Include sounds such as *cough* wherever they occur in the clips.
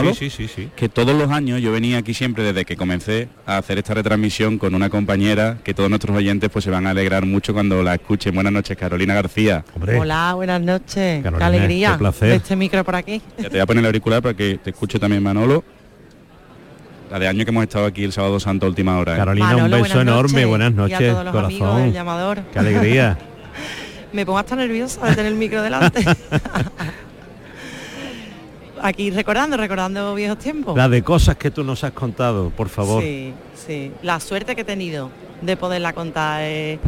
Manolo? Sí, sí, sí, sí. Que todos los años yo venía aquí siempre desde que comencé a hacer esta retransmisión con una compañera que todos nuestros oyentes pues se van a alegrar mucho cuando la escuchen. Buenas noches, Carolina García. Hola, buenas noches. Carolina, qué alegría qué placer. este micro por aquí. Ya te voy a poner el auricular para que te escuche también Manolo. La de año que hemos estado aquí el sábado santo última hora. ¿eh? Carolina, Manolo, un beso buenas enorme, noches. buenas Y a noches, todos los amigos corazón. del llamador. Qué alegría. *laughs* Me pongo hasta nerviosa de tener el micro delante. *laughs* aquí recordando, recordando viejos tiempos. La de cosas que tú nos has contado, por favor. Sí, sí. La suerte que he tenido de poderla contar eh,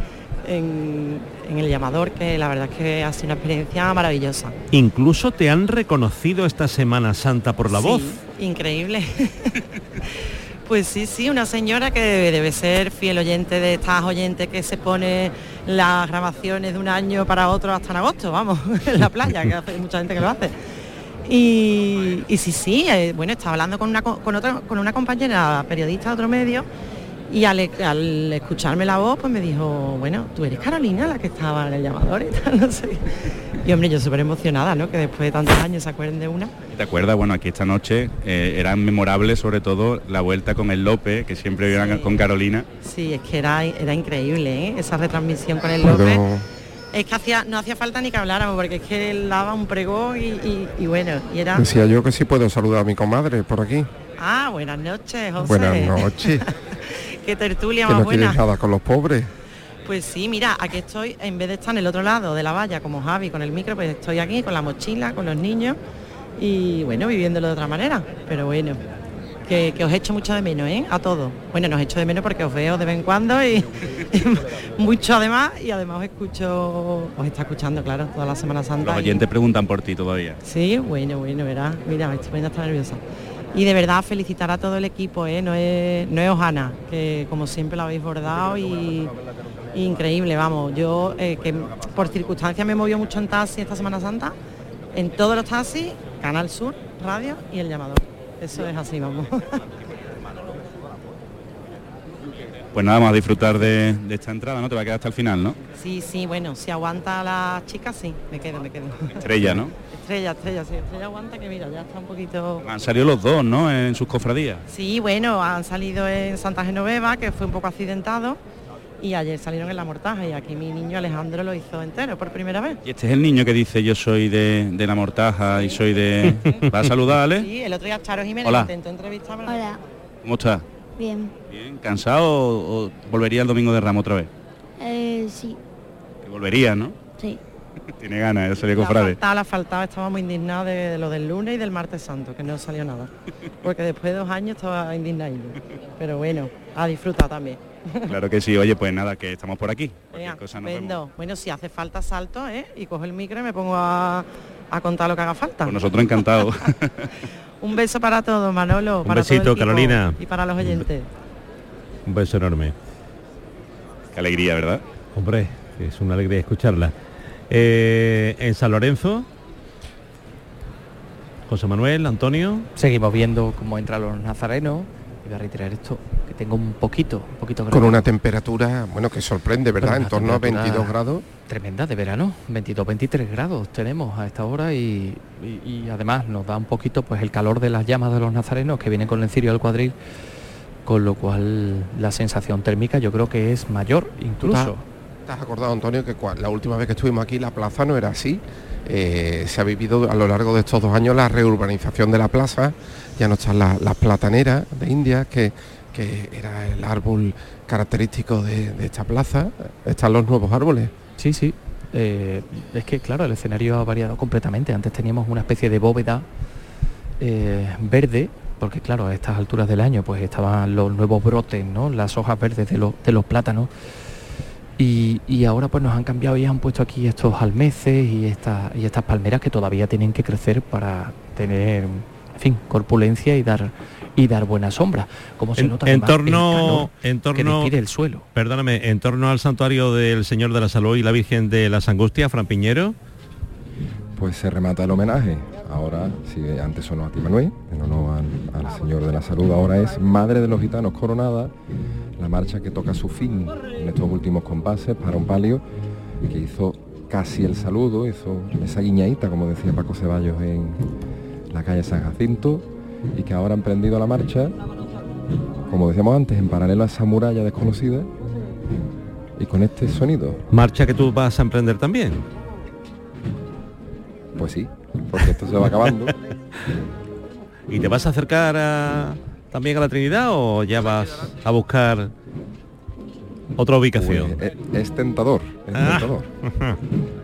en, en el llamador, que la verdad es que ha sido una experiencia maravillosa. Incluso te han reconocido esta Semana Santa por la Sí, voz. Increíble. *laughs* pues sí, sí, una señora que debe, debe ser fiel oyente de estas oyentes que se pone las grabaciones de un año para otro hasta en agosto, vamos, *laughs* en la playa, que hace mucha gente que lo hace. Y, y sí, sí, eh, bueno, estaba hablando con una, co- con, otra, con una compañera periodista de otro medio y al, al escucharme la voz, pues me dijo, bueno, tú eres Carolina la que estaba en el llamador y tal, *laughs* no sé. Y hombre, yo súper emocionada, ¿no? Que después de tantos años se acuerden de una. ¿Te acuerdas? Bueno, aquí esta noche eh, era memorable sobre todo la vuelta con el López, que siempre iban con Carolina. Sí, es que era, era increíble, ¿eh? Esa retransmisión con el López. Es que hacía, no hacía falta ni que habláramos, porque es que él daba un pregón y, y- y bueno, y era... Decía yo que sí puedo saludar a mi comadre por aquí. Ah, buenas noches, José. Buenas *laughs* noches. Qué tertulia que más no buena. nada con los pobres. Pues sí, mira, aquí estoy, en vez de estar en el otro lado de la valla como Javi con el micro, pues estoy aquí con la mochila, con los niños y bueno, viviéndolo de otra manera. Pero bueno, que, que os echo mucho de menos, ¿eh? A todos. Bueno, nos echo de menos porque os veo de vez en cuando *laughs* y, mucho además y además os escucho, os está escuchando, claro, toda la Semana Santa. Los y- oyentes preguntan por ti todavía. Sí, bueno, bueno, verá. Mira, me estoy poniendo hasta nerviosa. Y de verdad felicitar a todo el equipo, ¿eh? no es, no es Ojana, que como siempre lo habéis bordado y, y increíble, vamos. Yo, eh, que por circunstancias me movió mucho en taxi esta Semana Santa, en todos los taxis, Canal Sur, Radio y El Llamador. Eso es así, vamos. *laughs* Pues nada, vamos a disfrutar de, de esta entrada, ¿no? Te va a quedar hasta el final, ¿no? Sí, sí, bueno, si aguanta la chica, sí, me quedo, me quedo. Estrella, ¿no? Estrella, estrella, sí, estrella aguanta que mira, ya está un poquito... Han salido los dos, ¿no? En sus cofradías. Sí, bueno, han salido en Santa Genoveva, que fue un poco accidentado, y ayer salieron en La Mortaja, y aquí mi niño Alejandro lo hizo entero por primera vez. Y este es el niño que dice yo soy de, de la mortaja y soy de... *laughs* ¿Va a saludar, Ale? Sí, el otro día Charo Jiménez Hola. intentó entrevistar. Hola, ¿Cómo estás? bien. ¿Bien? ¿Cansado o, o volvería el domingo de Ramo otra vez? Eh, sí, Que volvería, ¿no? sí. *laughs* Tiene ganas de salir La cofrade. faltaba, la faltaba, estaba muy indignado de, de lo del lunes y del martes santo, que no salió nada. Porque después de dos años estaba indignado. Pero bueno, a disfrutar también. *laughs* Claro que sí. Oye, pues nada, que estamos por aquí. Venga, cosa nos vemos. estupendo. Bueno, si hace falta salto, ¿eh? Y cojo el micro y me pongo a, a contar lo que haga falta. Pues nosotros encantados. *laughs* Un beso para todos, Manolo. Un para todo el besito, Carolina. Y para los oyentes. Un beso enorme. Qué alegría, ¿verdad? Hombre, es una alegría escucharla. Eh, en San Lorenzo, José Manuel, Antonio. Seguimos viendo cómo entran los nazarenos. Y voy a reiterar esto, que tengo un poquito, un poquito Con una temperatura, bueno, que sorprende, ¿verdad? En torno a temperatura 22 grados. Tremenda de verano, 22, 23 grados tenemos a esta hora y, y- y además nos da un poquito pues el calor de las llamas de los nazarenos que vienen con el cirio del cuadril, con lo cual la sensación térmica yo creo que es mayor incluso. ¿Te has acordado, Antonio, que la última vez que estuvimos aquí la plaza no era así? Eh, se ha vivido a lo largo de estos dos años la reurbanización de la plaza, ya no están las, plataneras de India, que, que era el árbol característico de, de esta plaza, están los nuevos árboles. Sí, sí. Eh, es que claro, el escenario ha variado completamente. Antes teníamos una especie de bóveda eh, verde, porque claro, a estas alturas del año pues estaban los nuevos brotes, ¿no? Las hojas verdes de, los- de los plátanos. Y, y ahora pues nos han cambiado y han puesto aquí estos almeces y, esta- y estas palmeras que todavía tienen que crecer para tener, en fin, corpulencia y dar y dar buena sombra. Como se En, nota en torno, calor en que torno, despide el suelo. perdóname, en torno al santuario del Señor de la Salud y la Virgen de las Angustias, Fran Piñero. Pues se remata el homenaje. Ahora, si antes sonó a ti Manuel, en honor al, al Señor de la Salud, ahora es Madre de los Gitanos Coronada, la marcha que toca su fin en estos últimos compases para un palio que hizo casi el saludo, hizo esa guiñadita, como decía Paco Ceballos en la calle San Jacinto, y que ahora han prendido la marcha, como decíamos antes, en paralelo a esa muralla desconocida y con este sonido. Marcha que tú vas a emprender también. Pues sí, porque esto se va acabando. *laughs* ¿Y te vas a acercar a- también a la Trinidad o ya vas a buscar otra ubicación? Pues, es, es tentador, es Ah. tentador.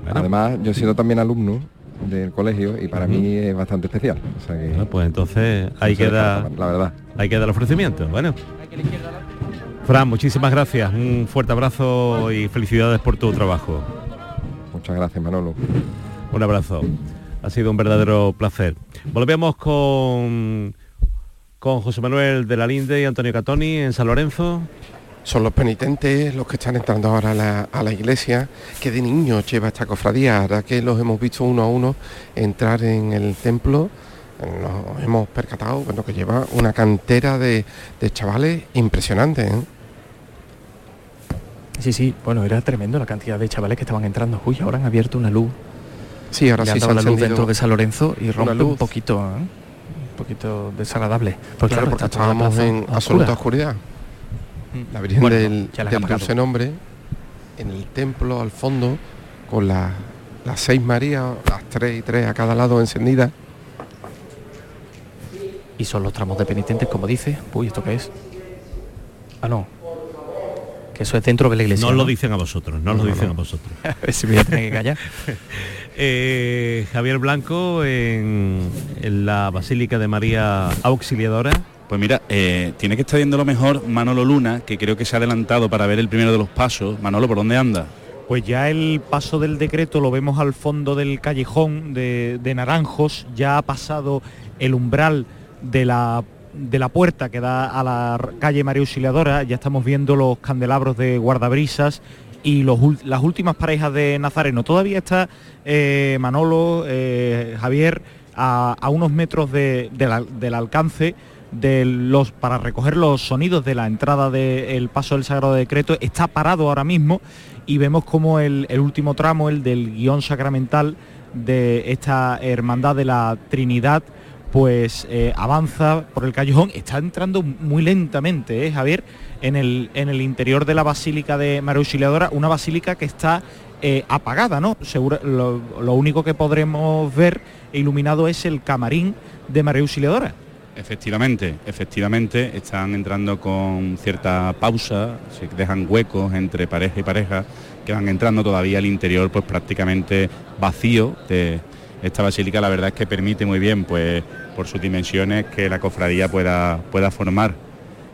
*laughs* Además, yo he sido también alumno del colegio y para mí es bastante especial. O sea que Bueno, pues entonces ahí queda, la verdad. ahí queda el ofrecimiento. Bueno. Fran, muchísimas gracias. Un fuerte abrazo y felicidades por tu trabajo. Muchas gracias, Manolo. Un abrazo. Ha sido un verdadero placer. Volvemos con, con José Manuel de la Linde y Antonio Catoni en San Lorenzo. Son los penitentes los que están entrando ahora a la, a la iglesia, que de niños lleva esta cofradía, ahora que los hemos visto uno a uno entrar en el templo, nos hemos percatado bueno, que lleva una cantera de, de chavales impresionante. ¿eh? Sí, sí, bueno, era tremendo la cantidad de chavales que estaban entrando. Uy, ahora han abierto una luz. Sí, ahora Le sí se dado la luz dentro de San Lorenzo y rompe un poquito, ¿eh? Poquito desagradable. Claro, porque estábamos en absoluta oscuridad. Mm. La Virgen Bueno, del, la del. Dulce Nombre en el templo al fondo con la- las seis Marías, las tres y tres a cada lado encendidas. Y son los tramos de penitentes, como dice. Uy, ¿esto qué es? Ah, no. Que eso es dentro de la iglesia. No lo dicen a vosotros, no, lo dicen a vosotros. *laughs* A ver si me voy a tener que callar. *laughs* Eh, Javier Blanco en, en la Basílica de María Auxiliadora. Pues mira, eh, tiene que estar viendo lo mejor Manolo Luna, que creo que se ha adelantado para ver el primero de los pasos. Manolo, ¿por dónde anda? Pues ya el paso del decreto lo vemos al fondo del callejón de, de Naranjos, ya ha pasado el umbral de la, de la puerta que da a la calle María Auxiliadora, ya estamos viendo los candelabros de guardabrisas y los las últimas parejas de Nazareno. Todavía está eh, Manolo, eh, Javier, a, unos metros del alcance de los para recoger los sonidos de la entrada del paso del Sagrado Decreto está parado ahora mismo y vemos como el, el último tramo, el del guion sacramental de esta hermandad de la Trinidad, pues eh, avanza por el callejón, está entrando muy lentamente, ¿eh, Javier, en el, en el interior de la Basílica de María Auxiliadora, una basílica que está eh, apagada, ¿no? Seguro, lo, único que podremos ver iluminado es el camarín de María Auxiliadora. Efectivamente, efectivamente, están entrando con cierta pausa, se dejan huecos entre pareja y pareja que van entrando todavía al interior pues prácticamente vacío de esta basílica, la verdad es que permite muy bien pues por sus dimensiones que la cofradía pueda, pueda formar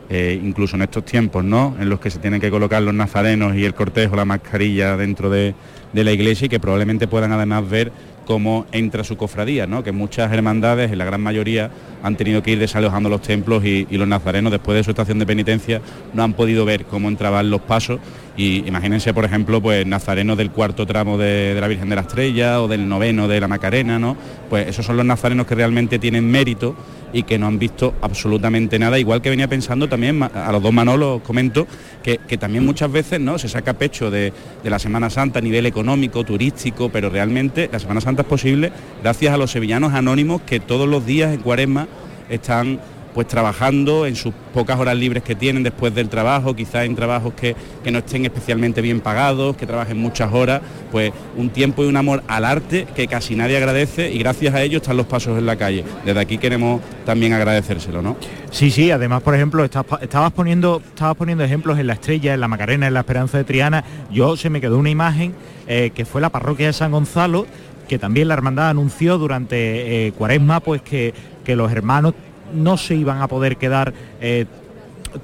eh, incluso en estos tiempos, ¿no? En los que se tienen que colocar los nazarenos y el cortejo, la mascarilla dentro de, de la iglesia y que probablemente puedan además ver cómo entra su cofradía, ¿no? Que muchas hermandades, en la gran mayoría, han tenido que ir desalojando los templos y, y los nazarenos después de su estación de penitencia no han podido ver cómo entraban los pasos y imagínense, por ejemplo, pues nazarenos del cuarto tramo de, la Virgen de la Estrella o del noveno de la Macarena, ¿no? Pues esos son los nazarenos que realmente tienen mérito y que no han visto absolutamente nada, igual que venía pensando también, a los dos Manolos comento, que, que también muchas veces ¿no? se saca pecho de, de la Semana Santa a nivel económico, turístico, pero realmente la Semana Santa es posible gracias a los sevillanos anónimos que todos los días en Cuaresma están pues trabajando en sus pocas horas libres que tienen después del trabajo, quizás en trabajos que, que no estén especialmente bien pagados, que trabajen muchas horas, pues un tiempo y un amor al arte que casi nadie agradece y gracias a ello están los pasos en la calle. Desde aquí queremos también agradecérselo, ¿no? Sí, sí, además, por ejemplo, estabas poniendo, estabas poniendo ejemplos en la Estrella, en la Macarena, en la Esperanza de Triana. Yo se me quedó una imagen eh, que fue la parroquia de San Gonzalo, que también la hermandad anunció durante eh, Cuaresma, pues que, que los hermanos no se iban a poder quedar eh,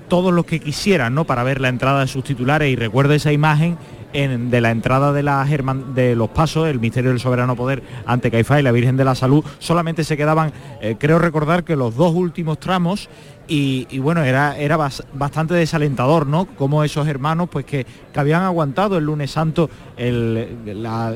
todos los que quisieran, ¿no? Para ver la entrada de sus titulares y recuerdo esa imagen en- de la entrada de, herman- de los pasos, el misterio del soberano poder ante Caifás y la Virgen de la Salud, solamente se quedaban, eh, creo recordar que los dos últimos tramos y, bueno, era, era bas- bastante desalentador, ¿no? Como esos hermanos, pues que, que habían aguantado el lunes santo el- la,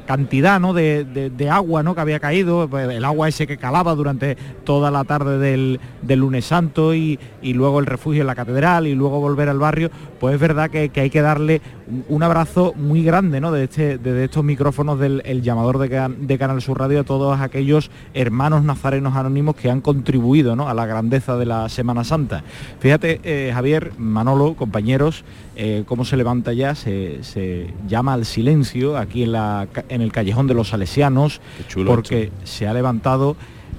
cantidad ¿no? de, de- de agua ¿no? que había caído, pues, el agua ese que calaba durante toda la tarde del, del lunes santo y, y luego el refugio en la catedral y luego volver al barrio, pues es verdad que, que hay que darle un abrazo muy grande ¿no? desde, este, estos micrófonos del llamador de, Canal Sur Radio a todos aquellos hermanos nazarenos anónimos que han contribuido a la grandeza de la Semana Santa. Fíjate, eh, Javier, Manolo, compañeros, eh, cómo se levanta ya, se, llama al silencio aquí en, la, en el callejón de los salesianos, porque se ha levantado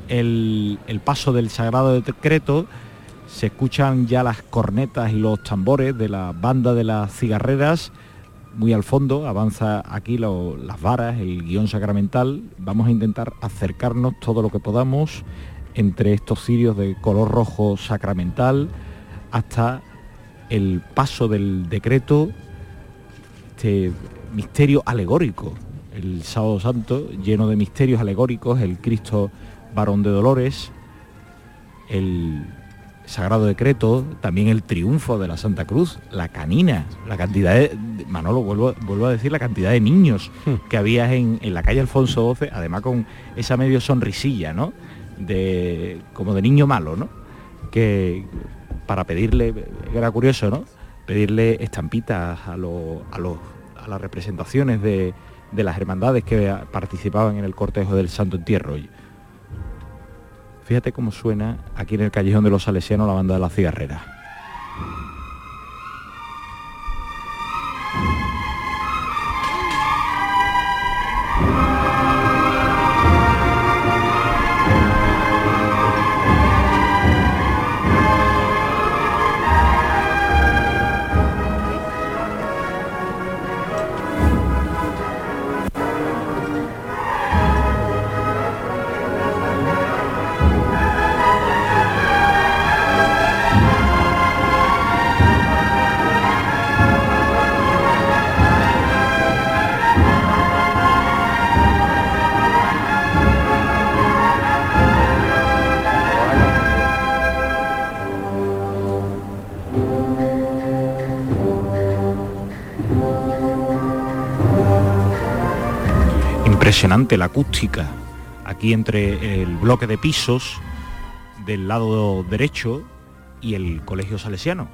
el, el paso del Sagrado Decreto se escuchan ya las cornetas y los tambores de la banda de las cigarreras. Muy al fondo avanza aquí las varas, el guion sacramental. Vamos a intentar acercarnos todo lo que podamos entre estos cirios de color rojo sacramental hasta el paso del decreto, este misterio alegórico, el sábado santo lleno de misterios alegóricos, el Cristo varón de dolores, el Sagrado Decreto, también el triunfo de la Santa Cruz, la canina, la cantidad de, Manolo, vuelvo, vuelvo a decir, la cantidad de niños hmm. que había en, la calle Alfonso XII, además con esa medio sonrisilla, ¿no? De, como de niño malo, ¿no? Que para pedirle, era curioso, ¿no? Pedirle estampitas a, a, las representaciones de, de las hermandades que participaban en el cortejo del Santo Entierro. Fíjate cómo suena aquí en el callejón de los salesianos la banda de la cigarrera. Impresionante la acústica aquí entre el bloque de pisos del lado derecho y el colegio salesiano.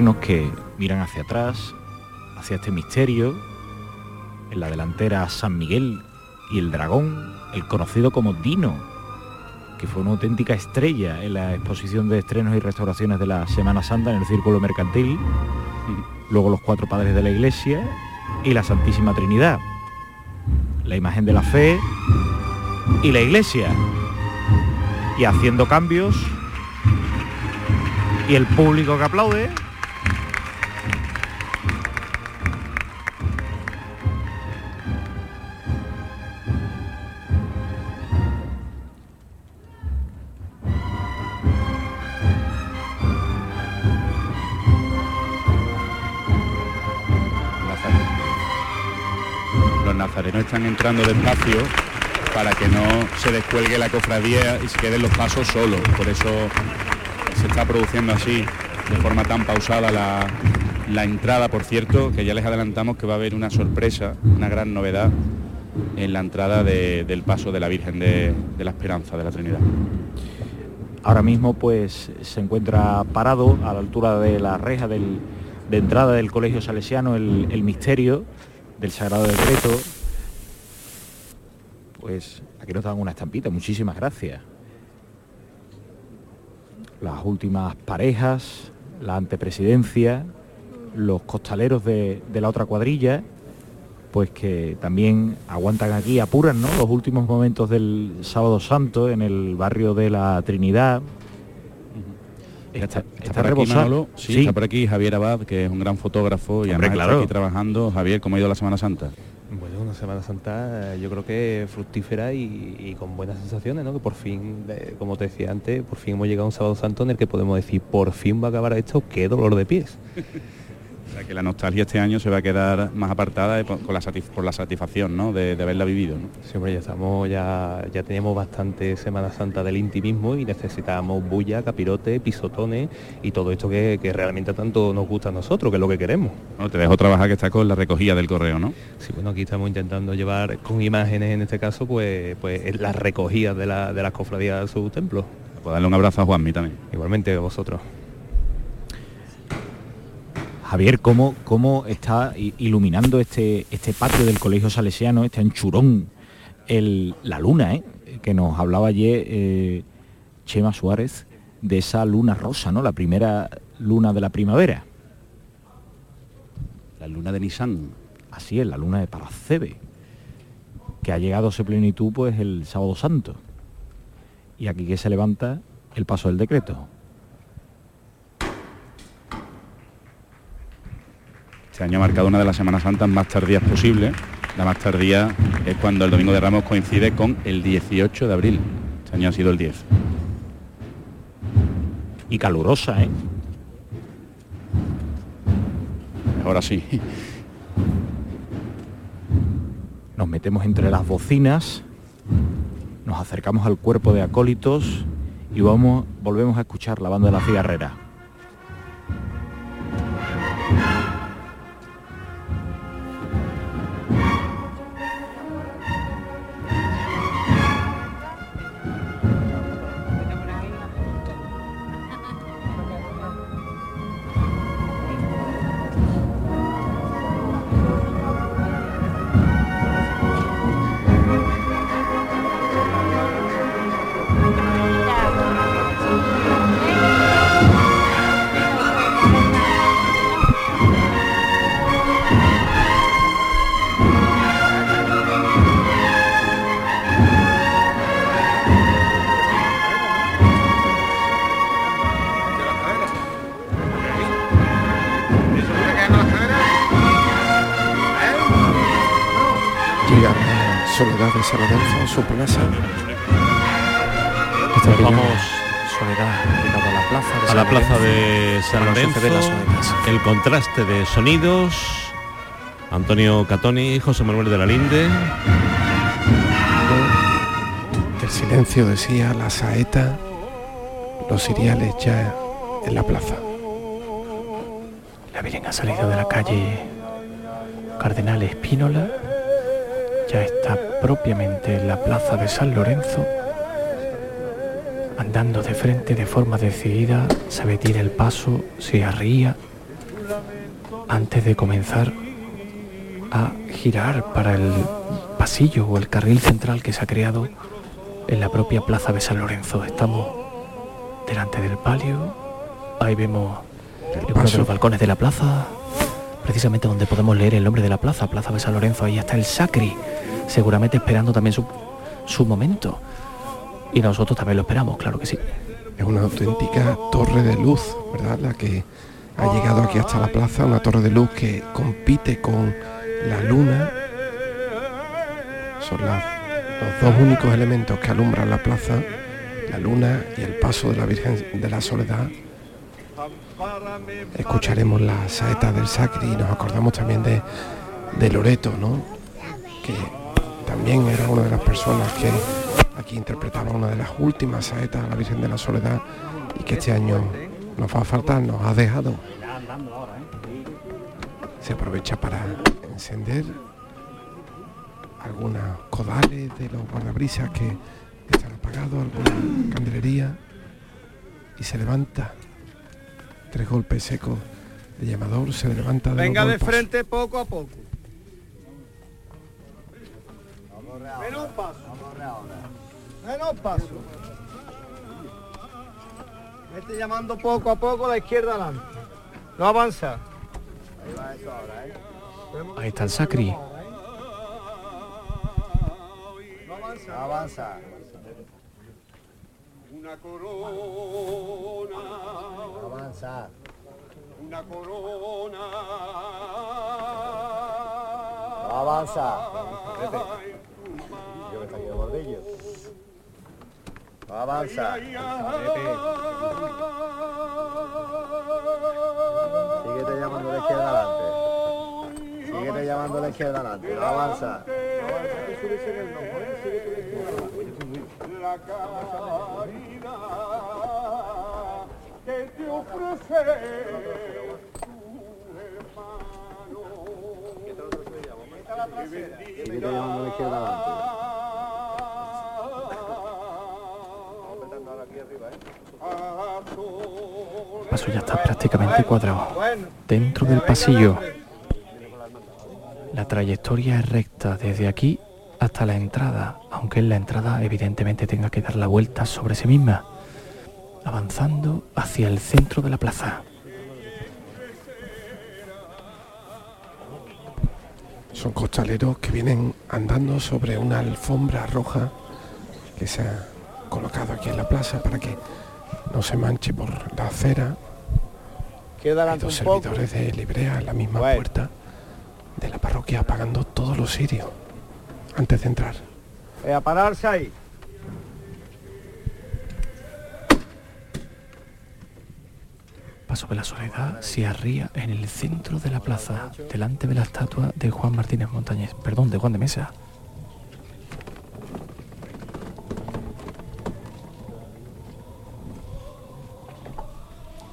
Nazarenos que miran hacia atrás, hacia este misterio, en la delantera San Miguel y el dragón, el conocido como Dino, que fue una auténtica estrella en la exposición de estrenos y restauraciones de la Semana Santa en el Círculo Mercantil, *laughs* luego los cuatro padres de la Iglesia y la Santísima Trinidad, la imagen de la fe y la Iglesia, y haciendo cambios, y el público que aplaude, están entrando despacio para que no se descuelgue la cofradía y se queden los pasos solos. Por eso se está produciendo así, de forma tan pausada, la, entrada. Por cierto, que ya les adelantamos que va a haber una sorpresa, una gran novedad en la entrada del paso de la Virgen de, la Esperanza de la Trinidad. Ahora mismo pues se encuentra parado a la altura de la reja de entrada del Colegio Salesiano el, el misterio del Sagrado Decreto pues aquí nos dan una estampita, muchísimas gracias. Las últimas parejas, la antepresidencia, los costaleros de, la otra cuadrilla, pues que también aguantan aquí, apuran ¿no? los últimos momentos del sábado santo en el barrio de la Trinidad. Está, está está por aquí. Manolo. Sí, Sí. está por aquí Javier Abad, que es un gran fotógrafo y Hombre, además claro. está aquí trabajando. Javier, ¿cómo ha ido la Semana Santa? Una Semana Santa yo creo que fructífera y, y con buenas sensaciones, ¿no? Que por fin, eh, como te decía antes, por fin hemos llegado a un sábado santo en el que podemos decir, por fin va a acabar esto, qué dolor de pies. *laughs* O sea, que la nostalgia este año se va a quedar más apartada de- con la por la satisfacción ¿no? de, de haberla vivido. ¿no? Sí, hombre, ya estamos, ya, ya teníamos bastante Semana Santa del intimismo y necesitábamos bulla, capirote, pisotones y todo esto que, que realmente tanto nos gusta a nosotros, que es lo que queremos. Bueno, te dejo trabajar que está con la recogida del correo, ¿no? Sí, bueno, aquí estamos intentando llevar con imágenes en este caso, pues, pues las recogidas de, la- de las cofradías a su templo. Pues darle un abrazo a Juanmi también. Igualmente a vosotros. Javier, ¿cómo, cómo está iluminando este, este patio del Colegio Salesiano, este anchurón, el- la luna, ¿eh? que nos hablaba ayer eh, Chema Suárez de esa luna rosa, ¿no? La primera luna de la primavera. La luna de Nissan. Así es, la luna de Paracebe, que ha llegado a su plenitud pues el sábado santo. Y aquí que se levanta el paso del decreto. Este año ha marcado una de las Semanas Santas más tardías posible. La más tardía es cuando el Domingo de Ramos coincide con el 18 de abril. Este año ha sido el 10. Y calurosa, ¿eh? Ahora sí. Nos metemos entre las bocinas, nos acercamos al cuerpo de acólitos y vamos, volvemos a escuchar la banda de la cigarrera. San Lorenzo a su plaza. Nos Vamos Soledad, llegado a la plaza de a San la plaza Lorenzo, de San Lorenzo, las el contraste de sonidos, Antonio Catoni, José Manuel de la Linde, El silencio decía la saeta, los ciriales ya en la plaza. La Virgen ha salido de la calle Cardenal Espínola, ya está propiamente en la plaza de San Lorenzo, andando de frente de forma decidida, sabe tiene el paso, se arría, antes de comenzar a girar para el pasillo o el carril central que se ha creado en la propia plaza de San Lorenzo. Estamos delante del palio, ahí vemos uno de los balcones de la plaza, precisamente donde podemos leer el nombre de la plaza, Plaza de San Lorenzo, ahí está el Sacri, seguramente esperando también su, su momento. Y nosotros también lo esperamos, claro que sí. Es una auténtica torre de luz, ¿verdad? La que ha llegado aquí hasta la plaza, una torre de luz que compite con la luna. Son los dos únicos elementos que alumbran la plaza, la luna y el paso de la Virgen de la Soledad. Escucharemos la saeta del Sacri y nos acordamos también de, de Loreto, ¿no? Que también era una de las personas que aquí interpretaba una de las últimas saetas a la Virgen de la Soledad y que este año nos va a faltar, nos ha dejado. Se aprovecha para encender algunas codales de los guardabrisas que están apagados, alguna candelería y se levanta. Tres golpes secos de llamador, se levanta de los Venga de frente poco a poco. Menos paso. Menos paso. Vete llamando poco a poco la izquierda adelante. No avanza. Ahí está el Sacri. No avanza. avanza. Una corona avanza. Una corona. No avanza. Avanza. Síguete llamando la izquierda adelante. Síguete llamando la izquierda adelante. Avanza. La caridad que te ofrece tu hermano. Síguete llamando a la izquierda. El paso ya está prácticamente cuadrado. Dentro del pasillo, la trayectoria es recta desde aquí hasta la entrada, aunque en la entrada evidentemente tenga que dar la vuelta sobre sí misma, avanzando hacia el centro de la plaza. Son costaleros que vienen andando sobre una alfombra roja que se ha colocado aquí en la plaza para que no se manche por la acera. Queda Hay adelante dos un poco. servidores de librea en la misma Bueno. puerta de la parroquia apagando todos los sirios antes de entrar. Eh, a pararse ahí. Paso de la Soledad se arría en el centro de la plaza, delante de la estatua de Juan Martínez Montañés, perdón, de Juan de Mesa.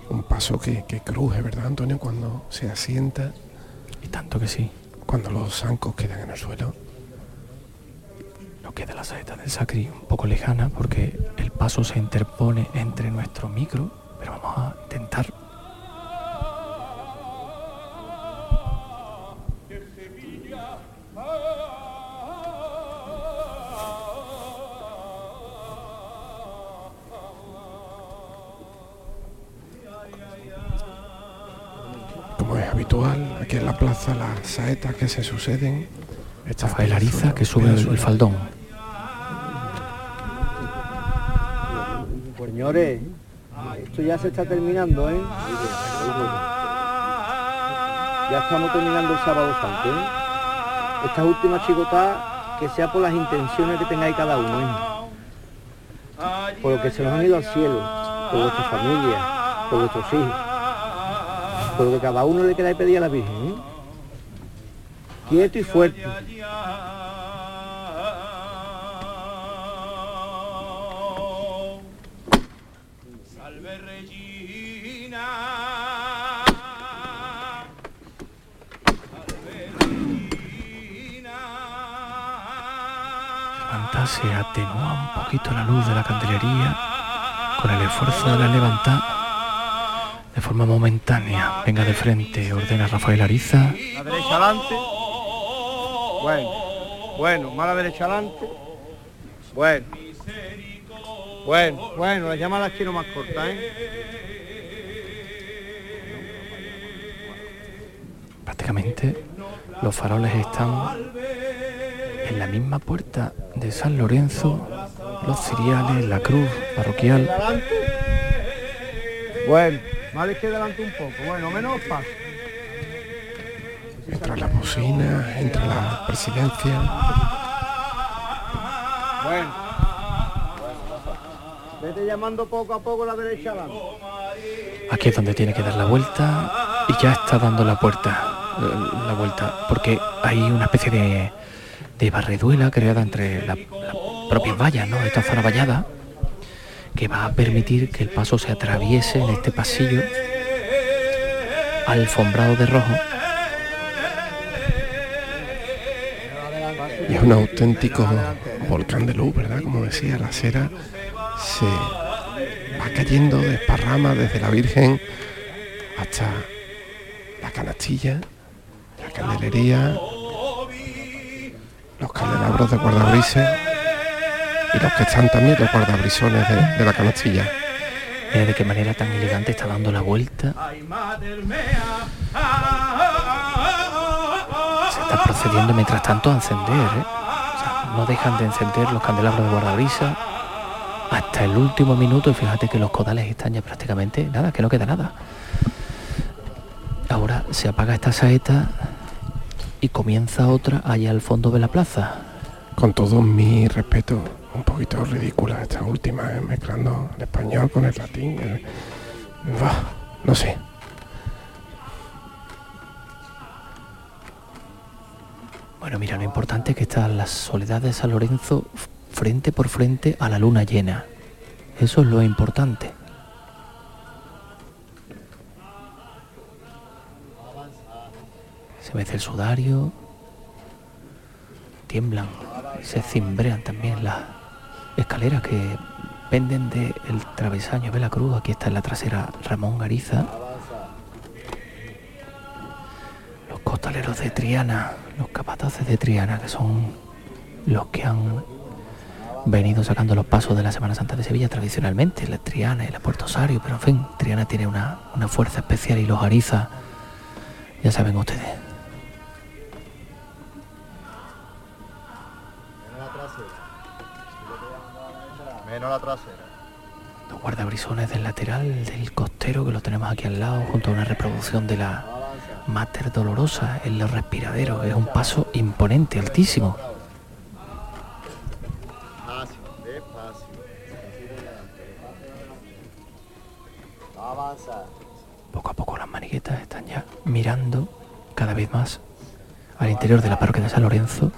Un paso que, que cruje, ¿verdad, Antonio? Cuando se asienta, Y tanto que sí, cuando los zancos quedan en el suelo. no queda la saeta del Sacri un poco lejana porque el paso se interpone entre nuestro micro, pero vamos a intentar habitual, aquí en la plaza las saetas que se suceden. Esta Rafael Ariza que sube el, el faldón. Señores, esto ya se está terminando, ¿eh? Ya estamos terminando el sábado santo, ¿eh? Estas últimas chicotadas, que sea por las intenciones que tengáis cada uno, ¿eh? Por lo que se nos han ido al cielo, por vuestra familia, por vuestros hijos. Por lo que cada uno le queráis pedir a la Virgen, ¿eh? Quieto y fuerte. Salve Regina. Salve Regina. Levanta se atenúa un poquito la luz de la candelería con el esfuerzo de la levantar de forma momentánea. Venga de frente, ordena Rafael Ariza. La derecha adelante. Bueno, bueno, mala derecha adelante. Bueno. Bueno, bueno, las llamadas quiero más cortas, ¿eh? Prácticamente los faroles están en la misma puerta de San Lorenzo, los ciriales, la cruz parroquial. Bueno, más izquierda adelante un poco. Bueno, menos paso. Entra la bocina, entra la presidencia. Bueno. Vete llamando poco a poco la derecha adelante. Aquí es donde tiene que dar la vuelta y ya está dando la puerta, eh, la vuelta, porque hay una especie de, de barreduela creada entre la- las propias vallas, ¿no? Esta zona vallada, que va a permitir que el paso se atraviese en este pasillo alfombrado de rojo. Y es un auténtico volcán de luz, ¿verdad? Como decía, la cera se va cayendo, desparrama desde la Virgen hasta la canastilla, la candelería, los candelabros de guardabrises y los que están también los guardabrisones de, de la canastilla. Mira de qué manera tan elegante está dando la vuelta. Se está procediendo mientras tanto a encender, ¿eh? O sea, no dejan de encender los candelabros de guardabrisa. hasta el último minuto y fíjate que los codales están ya prácticamente nada, que no queda nada. Ahora se apaga esta saeta y comienza otra allá al fondo de la plaza. Con todo mi respeto, un poquito ridícula esta última, ¿eh? mezclando el español con el latín. el- no sé. Bueno, mira, lo importante es que está la soledad de San Lorenzo frente por frente a la luna llena. Eso es lo importante. Se mece el sudario, tiemblan, se cimbrean también las escaleras que penden del travesaño de la cruz. Aquí está en la trasera Ramón Gariza. Los costaleros de Triana, los capataces de Triana, que son los que han venido sacando los pasos de la Semana Santa de Sevilla tradicionalmente, la Triana y la Puerto Osario, pero en fin, Triana tiene una, una fuerza especial y los Ariza, ya saben ustedes. Menos la trasera. Los guardabrisones del lateral del costero que lo tenemos aquí al lado junto a una reproducción de la Mater Dolorosa en los respiraderos. Es un paso imponente, altísimo. Poco a poco las maniguetas están ya mirando cada vez más al interior de la parroquia de San Lorenzo.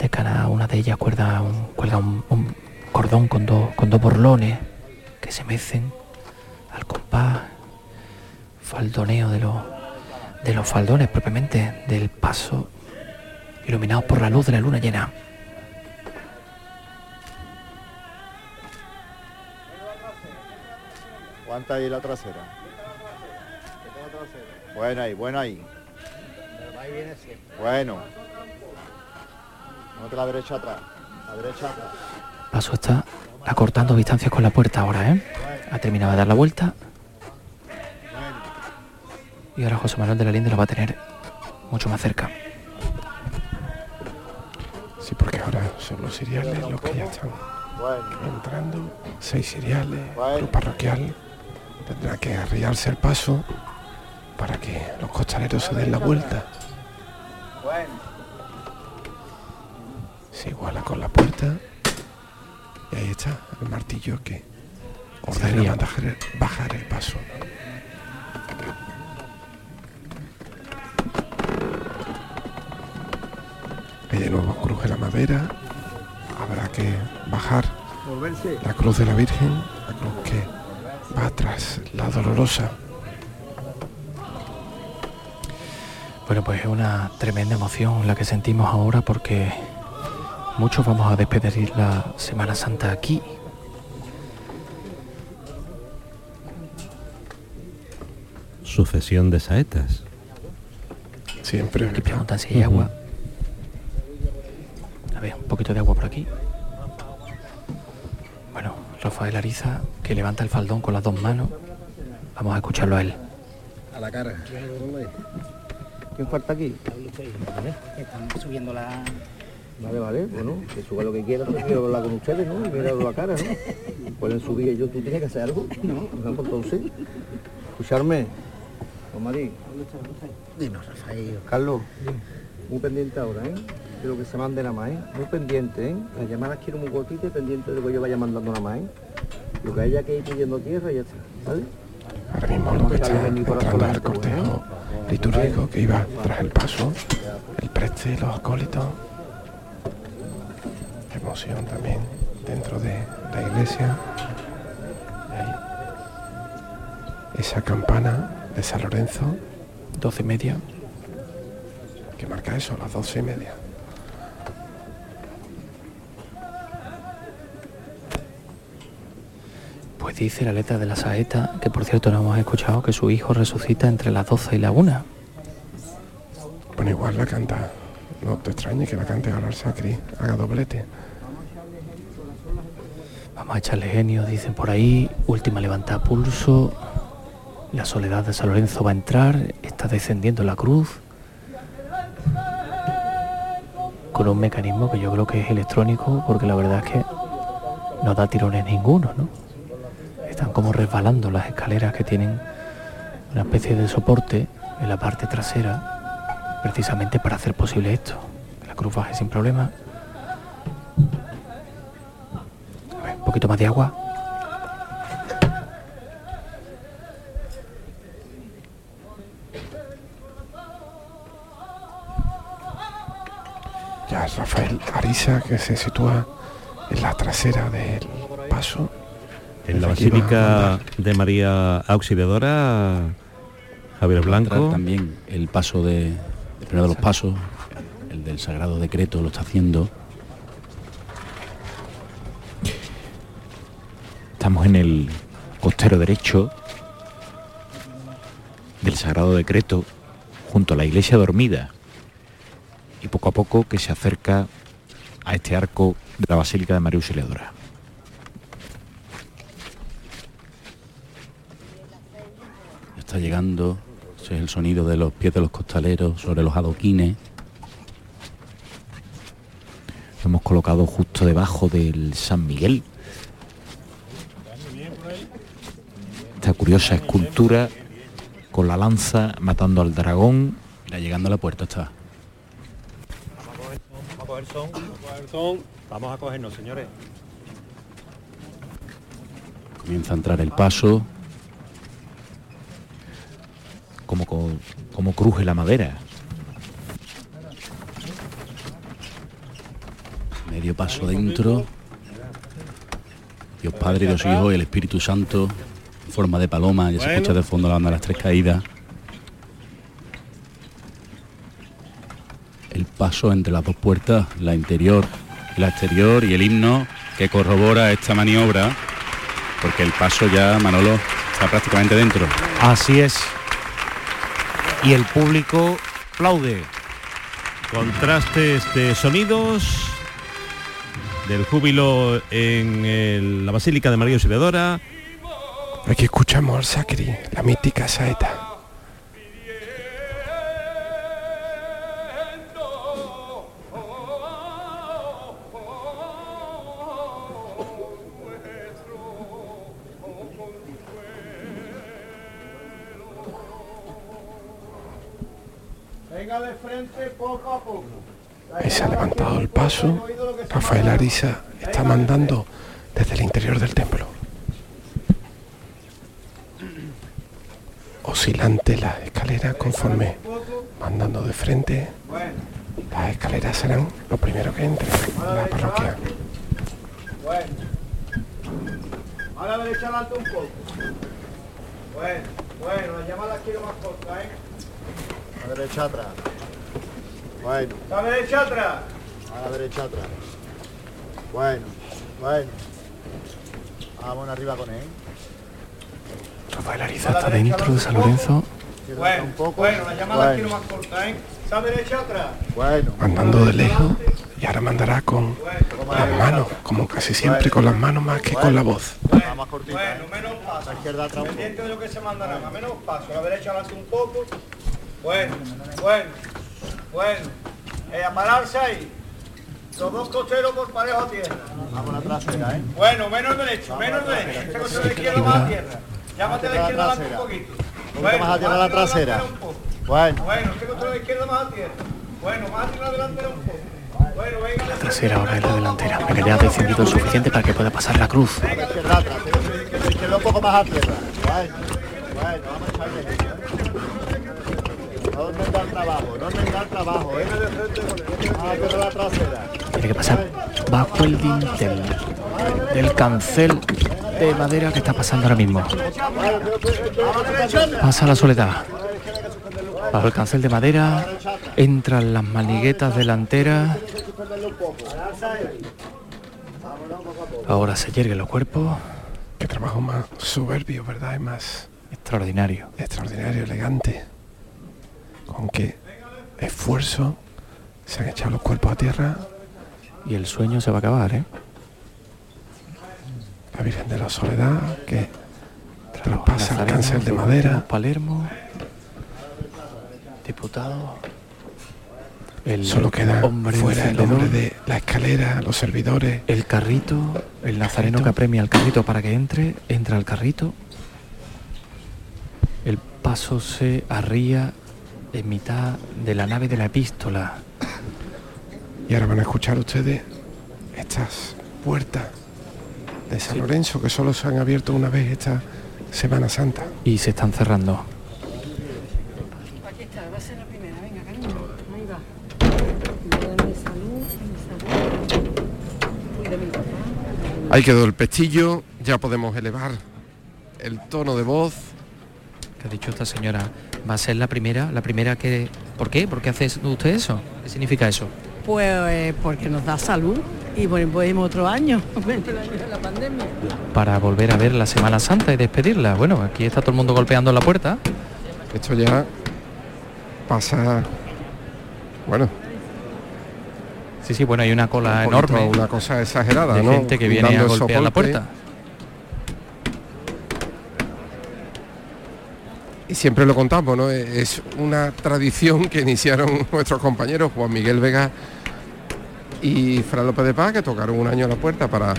De cada una de ellas cuelga un, cuelga un, un cordón con, dos con dos borlones que se mecen al compás, faldoneo de los, de los faldones propiamente del paso, iluminados por la luz de la luna llena. Aguanta ahí la trasera. Bueno ahí, bueno ahí. Bueno. Otra la derecha atrás. La derecha atrás. Paso está acortando distancias con la puerta ahora, ¿eh? Ha terminado de dar la vuelta. Y ahora José Manuel de la Linde lo va a tener mucho más cerca. Sí, porque ahora son los cereales los que ya están entrando. Seis cereales, club parroquial. Tendrá que arriarse el paso para que los costaleros se den la vuelta. Se iguala con la puerta. Y ahí está el martillo que ordena bajar, bajar el paso. Ahí de nuevo cruje la madera. Habrá que bajar la cruz de la Virgen, la cruz que va tras la dolorosa. Bueno, pues es una tremenda emoción la que sentimos ahora porque muchos vamos a despedir la Semana Santa aquí. Sucesión de saetas. Siempre. Aquí preguntan si hay agua. A ver, un poquito de agua por aquí. Bueno, Rafael Ariza, que levanta el faldón con las dos manos. Vamos a escucharlo a él. A la cara. ¿Quién falta aquí? Estamos subiendo la... Vale, vale, bueno, que suba lo que quiera, pero quiero hablar con ustedes, ¿no? Y mirar la cara, ¿no? Pueden subir ellos, tú tienes que hacer algo, ¿no? Por entonces, escucharme. Don Marí. Dinos, Rafael. Carlos, muy pendiente ahora, ¿eh? De lo que se mande nada más, ¿eh? Muy pendiente, ¿eh? Las llamadas quiero muy cortitas y pendiente de lo que yo vaya mandando nada más, ¿eh? Lo que haya que ir pidiendo tierra y ya está, ¿vale? Ahora mismo lo que está entrando el litúrgico que iba tras el paso, el preste, los acólitos. Emoción también dentro de la iglesia. Ahí. Esa campana de San Lorenzo. Doce y media. Que marca eso, las doce y media. Pues dice la letra de la saeta, que por cierto no hemos escuchado, que su hijo resucita entre las 12 y la 1. Bueno, igual la canta. No te extrañe que la cante ahora el Sacri, haga doblete. Vamos a echarle genio, dicen por ahí. Última levanta pulso. La soledad de San Lorenzo va a entrar. Está descendiendo la cruz. Con un mecanismo que yo creo que es electrónico, porque la verdad es que no da tirones ninguno, ¿no? Están como resbalando las escaleras que tienen una especie de soporte en la parte trasera, precisamente para hacer posible esto. La cruz baje sin problema. Poquito más de agua. Ya es Rafael Arisa que se sitúa en la trasera del paso. En la Basílica de María Auxiliadora, Javier Blanco. También el paso de, el primero de los pasos, el del Sagrado Decreto lo está haciendo. Estamos en el costero derecho del Sagrado Decreto, junto a la iglesia dormida, y poco a poco que se acerca a este arco de la Basílica de María Auxiliadora. Está llegando, ese es el sonido de los pies de los costaleros sobre los adoquines. Lo hemos colocado justo debajo del San Miguel. Esta curiosa escultura con la lanza matando al dragón. Mira, llegando a la puerta está. Vamos a coger son, vamos a coger son. Vamos a cogernos, señores. Comienza a entrar el paso. Como, co- como cruje la madera. Medio paso dentro. Dios Padre, Dios Hijo y el Espíritu Santo forma de paloma. Ya se escucha de fondo la banda de las tres caídas. El paso entre las dos puertas, la interior y la exterior y el himno que corrobora esta maniobra. Porque el paso ya, Manolo, está prácticamente dentro. Así es. Y el público aplaude. Contrastes de sonidos del júbilo en el- la Basílica de María Auxiliadora. Aquí escuchamos al Sacri, la mítica saeta. Venga de frente poco a poco. Ahí se ha levantado el paso. Rafael Arisa está mandando desde el interior del templo. Oscilante la escalera conforme mandando de frente. Las escaleras serán lo primero que entre en la parroquia. Bueno. A la derecha adelante un poco. Bueno, bueno, la llamada quiero más corta, ¿eh? A la derecha atrás. Bueno, La derecha atrás. a la derecha atrás. Bueno, bueno. Vamos arriba con él. Rafael Ariza está dentro de San Lorenzo. Bueno, un poco. bueno, la llamada Bueno. quiero más corta, ¿eh? Atrás. Bueno. Mandando de lejos y ahora mandará con las manos, como casi siempre con las manos más que con la voz. más cortita. Bueno, menos paso. La izquierda atrás Pendiente de lo que se mandará, más menos paso. La derecha adelante un poco. Bueno, bueno, bueno. Eh, a pararse ahí. Los dos cocheros por parejo a tierra. Vamos a la trasera, ¿eh? Bueno, menos derecho, menos derecho. Este cochero de izquierda más a tierra. Llámate a la izquierda adelante un poquito. Un poquito más a tierra la trasera. Bueno. Bueno, de izquierda más a tierra. Bueno, más a tierra delantera un poco. Bueno, venga. La trasera ahora es la delantera. Ya ha descendido lo suficiente para que pueda pasar la cruz. A la izquierda atrás. La izquierda un poco más a tierra. Bueno, bueno, vamos a echarle leña, ¿eh? No os metáis al trabajo, no os metáis al trabajo, ¿eh? Vamos a tierra la trasera. Tiene que pasar bajo el dintel del cancel de madera que está pasando ahora mismo. Pasa la soledad. Bajo el cancel de madera entran las maniguetas delanteras. Ahora se yerguen los cuerpos. Qué trabajo más soberbio, ¿verdad? Y más Extraordinario. extraordinario, elegante. Con qué esfuerzo se han echado los cuerpos a tierra. Y el sueño se va a acabar, ¿eh? La Virgen de la Soledad, que traspasa el cancel de madera. Palermo. Diputado. El Solo queda hombre fuera el hombre de la escalera, los servidores. el carrito, el nazareno que apremia al carrito para que entre, entra al carrito. El paso se arría en mitad de la nave de la epístola. Y ahora van a escuchar ustedes estas puertas de San Lorenzo que solo se han abierto una vez esta Semana Santa. Y se están cerrando. Aquí está, va a ser la primera. Venga, cariño. Ahí va. Salud, salud. Ahí quedó el pestillo, ya podemos elevar el tono de voz. ¿Qué ha dicho esta señora? Va a ser la primera, la primera que... ¿Por qué? ¿Por qué hace usted eso? ¿Qué significa eso? Pues eh, porque nos da salud y bueno, podemos otro año, *laughs* el año de la pandemia. Para volver a ver la Semana Santa y despedirla. Bueno, aquí está todo el mundo golpeando la puerta. Esto ya pasa, bueno, Sí, sí, bueno, hay una cola un poquito, enorme. una cosa exagerada, de ¿no? gente que viene a Dando golpear la puerta. Y siempre lo contamos, ¿no? Es una tradición que iniciaron *laughs* nuestros compañeros Juan Miguel Vega y Fran López de Paz, que tocaron un año a la puerta para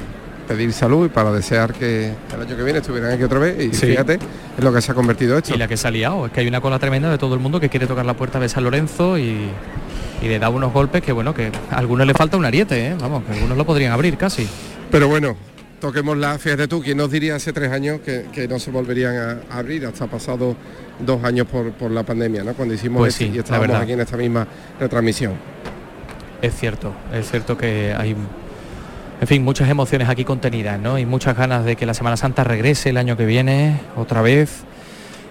pedir salud y para desear que el año que viene estuvieran aquí otra vez. Y Sí. fíjate, es lo que se ha convertido esto. Y la que se ha liado, es que hay una cola tremenda de todo el mundo que quiere tocar la puerta de San Lorenzo y, y le da unos golpes que bueno, que a algunos le falta un ariete, ¿eh? vamos, que algunos lo podrían abrir casi. Pero bueno, toquémosla, fíjate tú, ¿quién nos diría hace tres años que, que no se volverían a, abrir hasta pasado dos años por, por la pandemia, ¿no? Cuando hicimos Pues sí, y la estábamos aquí en esta misma retransmisión. Es cierto, es cierto que hay, en fin, muchas emociones aquí contenidas, ¿no? Y muchas ganas de que la Semana Santa regrese el año que viene, otra vez.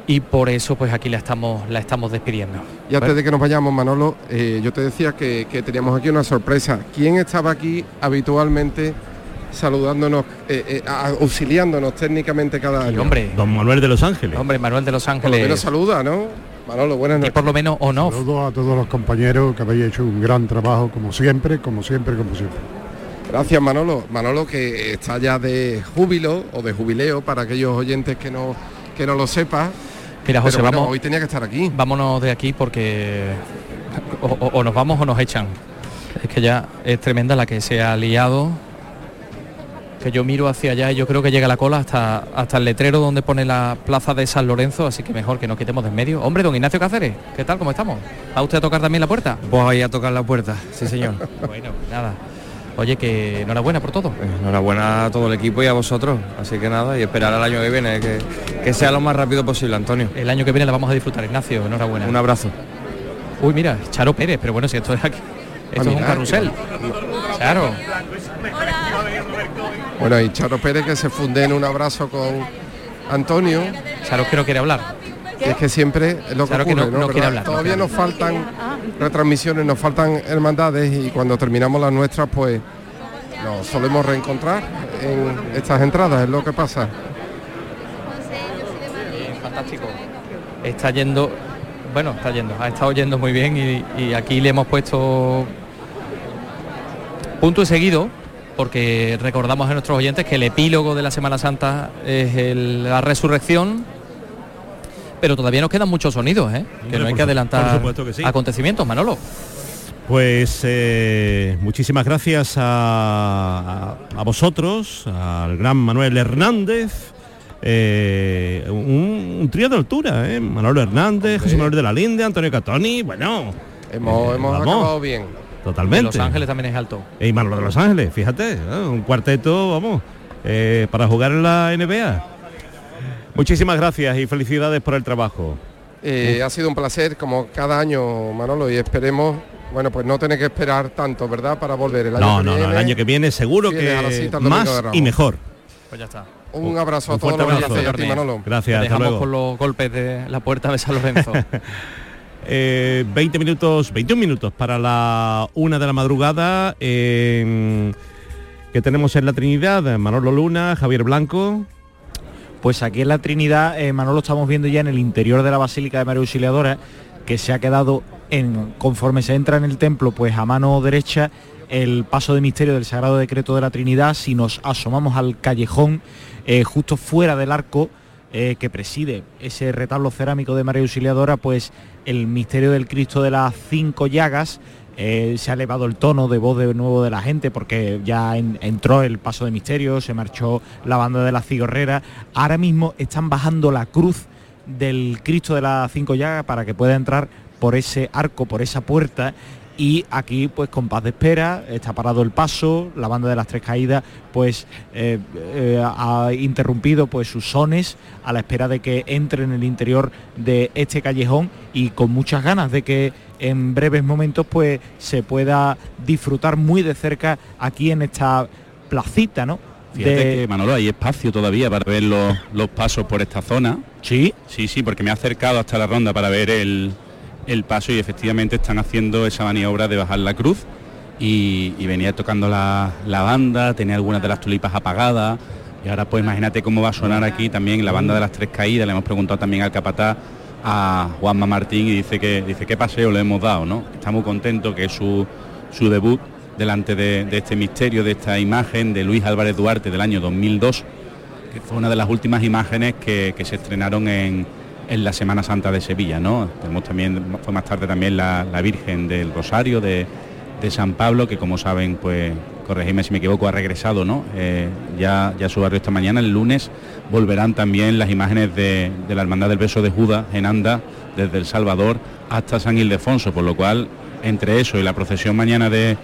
Y por eso pues aquí la estamos, la estamos despidiendo. Y antes de que nos vayamos, Manolo, eh, yo te decía que, que teníamos aquí una sorpresa. ¿Quién estaba aquí habitualmente saludándonos, eh, eh, auxiliándonos técnicamente cada año? hombre. Don Manuel de Los Ángeles. Hombre, Manuel de Los Por lo Ángeles. menos saluda, ¿no? Manolo, buenas Y noches. por lo menos o no. Saludos a todos los compañeros que habéis hecho un gran trabajo, como siempre, como siempre, como siempre. Gracias, Manolo. Manolo que está ya de júbilo o de jubileo para aquellos oyentes que no, que no lo sepan. Mira, José, bueno, vamos. hoy tenía que estar aquí. Vámonos de aquí porque o, o- o nos vamos o nos echan. Es que ya es tremenda la que se ha liado. Que yo miro hacia allá y yo creo que llega la cola hasta, hasta el letrero donde pone la plaza de San Lorenzo, así que mejor que nos quitemos de en medio. Hombre, don Ignacio Cáceres, ¿qué tal? ¿Cómo estamos? ¿Va usted a tocar también la puerta? Pues ahí a tocar la puerta, sí señor. *laughs* bueno, nada. Oye, que enhorabuena por todo. Enhorabuena a todo el equipo y a vosotros. Así que nada, y esperar al año que viene, que, que sea lo más rápido posible, Antonio. El año que viene la vamos a disfrutar, Ignacio, enhorabuena. Un abrazo. Uy, mira, Charo Pérez, pero bueno, si esto es aquí. Esto es un mira, Claro. Bueno, y Charo Pérez que se funde en un abrazo con Antonio. Charo que no quiere hablar. Y es que siempre es lo que Charo no- ¿no? no quiere hablar, Todavía nos faltan retransmisiones, nos faltan hermandades y cuando terminamos las nuestras, pues nos solemos reencontrar en estas entradas, es lo que pasa. Fantástico. Está yendo, bueno, está yendo, ha estado yendo muy bien y, y aquí le hemos puesto punto y seguido, porque recordamos a nuestros oyentes que el epílogo de la Semana Santa es el- la resurrección, pero todavía nos quedan muchos sonidos, ¿eh? que no hay que adelantar que sí. acontecimientos, Manolo. Pues eh, muchísimas gracias a, a- a vosotros, al gran Manuel Hernández, eh, un, un trío de altura, ¿eh? Manuel Hernández, José Manuel de la Linde, Antonio Catoni, bueno. Hemos, eh, hemos acabado bien. Totalmente. Los Ángeles también es alto. Y Manolo de Los Ángeles, fíjate, ¿eh? un cuarteto, vamos, eh, para jugar en la NBA. Muchísimas gracias y felicidades por el trabajo. Eh, ha sido un placer como cada año, Manolo, y esperemos, bueno, pues no tener que esperar tanto, ¿verdad? Para volver el año No, que no, no, viene. el año que viene seguro que más y mejor. Pues ya está. Un abrazo Un a todos los abrazo. y a ti, Manolo. Gracias, Te hasta dejamos luego. con los golpes de la puerta de San Lorenzo. *laughs* Eh, 20 minutos, 21 minutos para la una de la madrugada. que tenemos en la Trinidad, Manolo Luna, Javier Blanco. Pues aquí en la Trinidad, eh, Manolo, estamos viendo ya en el interior de la Basílica de María Auxiliadora, que se ha quedado en, conforme se entra en el templo, pues a mano derecha el paso de misterio del Sagrado Decreto de la Trinidad. Si nos asomamos al callejón, eh, justo fuera del arco eh, que preside ese retablo cerámico de María Auxiliadora, pues el misterio del Cristo de las cinco llagas eh, se ha elevado el tono de voz de nuevo de la gente porque ya en- entró el paso de misterio, se marchó la banda de la cigorrera. Ahora mismo están bajando la cruz del Cristo de las Cinco Llagas para que pueda entrar por ese arco, por esa puerta. Y aquí, pues con paz de espera, está parado el paso, la banda de las tres caídas, pues eh, eh, ha interrumpido pues sus sones a la espera de que entre en el interior de este callejón y con muchas ganas de que en breves momentos pues se pueda disfrutar muy de cerca aquí en esta placita, ¿no? Fíjate De- que Manolo, hay espacio todavía para ver los, los pasos por esta zona. Sí. Sí, sí, porque me he acercado hasta la ronda para ver el, el paso y efectivamente están haciendo esa maniobra de bajar la cruz y, venía tocando la, la banda, tenía algunas de las tulipas apagadas y ahora pues imagínate cómo va a sonar aquí también la banda de las tres caídas, le hemos preguntado también al capataz a Juanma Martín y dice que dice qué paseo le hemos dado, ¿no? Está muy contento que es su, su debut delante de, de este misterio, de esta imagen de Luis Álvarez Duarte del año 2002, que fue una de las últimas imágenes que, que se estrenaron en, en la Semana Santa de Sevilla, ¿no? Tenemos también, fue más tarde también la, Virgen del Rosario de, de San Pablo, que como saben, pues, corregidme si me equivoco, ha regresado, ¿no? Eh, ya, ya su barrio esta mañana, el lunes, volverán también las imágenes de, de la Hermandad del Beso de Judas en Anda, desde El Salvador hasta San Ildefonso, por lo cual, entre eso y la procesión mañana de,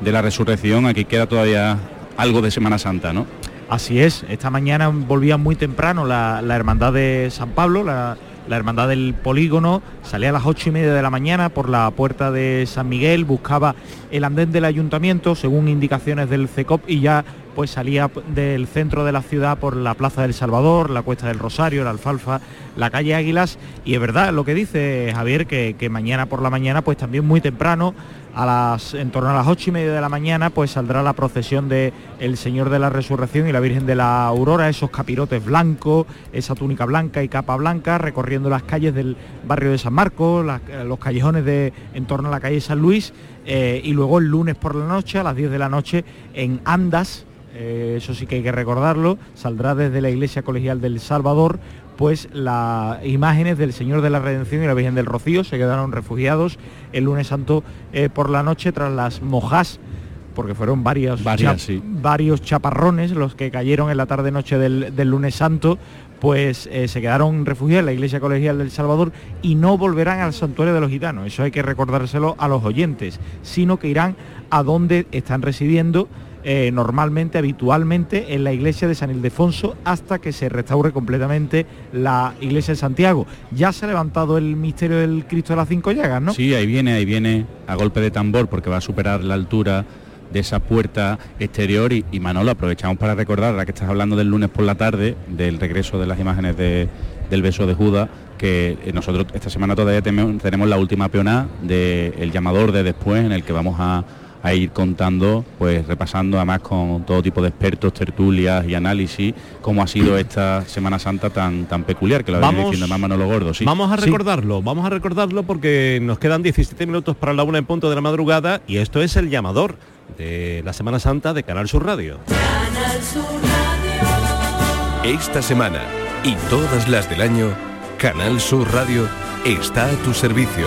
de la resurrección, aquí queda todavía algo de Semana Santa, ¿no? Así es, esta mañana volvía muy temprano la, hermandad de San Pablo, la, la hermandad del polígono, salía a las ocho y media de la mañana por la puerta de San Miguel, buscaba el andén del ayuntamiento según indicaciones del CECOP y ya pues salía del centro de la ciudad por la Plaza del Salvador, la Cuesta del Rosario, la Alfalfa, la calle Águilas. Y es verdad lo que dice Javier que, que mañana por la mañana pues también muy temprano a las en torno a las ocho y media de la mañana pues saldrá la procesión de el Señor de la Resurrección y la Virgen de la Aurora, esos capirotes blancos, esa túnica blanca y capa blanca, recorriendo las calles del barrio de San Marcos, los callejones de en torno a la calle San Luis, eh, y luego el lunes por la noche, a las 10 de la noche, en Andas, eh, eso sí que hay que recordarlo, saldrá desde la Iglesia Colegial del Salvador, pues las imágenes del Señor de la Redención y la Virgen del Rocío se quedaron refugiados el lunes santo eh, por la noche tras las mojas porque fueron varios, Varias, chap- sí. varios chaparrones los que cayeron en la tarde-noche del, del lunes santo, pues eh, se quedaron refugiados en la iglesia colegial del Salvador y no volverán al santuario de los gitanos. Eso hay que recordárselo a los oyentes, sino que irán a donde están residiendo eh, normalmente, habitualmente, en la iglesia de San Ildefonso hasta que se restaure completamente la iglesia de Santiago. Ya se ha levantado el misterio del Cristo de las Cinco Llagas, ¿no? Sí, ahí viene, ahí viene a golpe de tambor porque va a superar la altura de esa puerta exterior y, Manolo, aprovechamos para recordar, ahora que estás hablando del lunes por la tarde, del regreso de las imágenes de- del beso de Judas, que eh, nosotros esta semana todavía tenemos, tenemos la última peonada del llamador de después, en el que vamos a, a ir contando, pues repasando además con todo tipo de expertos, tertulias y análisis, cómo ha sido esta Semana Santa tan, tan peculiar, que lo habéis Vamos- diciendo más Manolo Gordo. Sí. Vamos a Sí. recordarlo, vamos a recordarlo porque nos quedan 17 minutos para la una en punto de la madrugada y esto es el llamador de la Semana Santa de Canal Sur Radio. Esta semana y todas las del año, Canal Sur Radio está a tu servicio.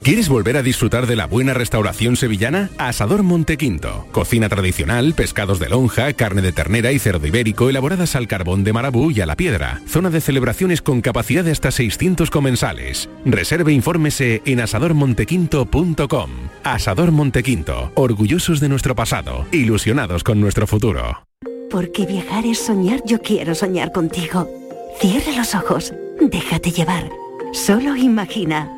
¿Quieres volver a disfrutar de la buena restauración sevillana? Asador Montequinto. Cocina tradicional, pescados de lonja, carne de ternera y cerdo ibérico elaboradas al carbón de marabú y a la piedra. Zona de celebraciones con capacidad de hasta 600 comensales. Reserve e infórmese en asadormontequinto.com. Asador Montequinto. Orgullosos de nuestro pasado, ilusionados con nuestro futuro. Porque viajar es soñar, yo quiero soñar contigo. Cierra los ojos, déjate llevar. Solo imagina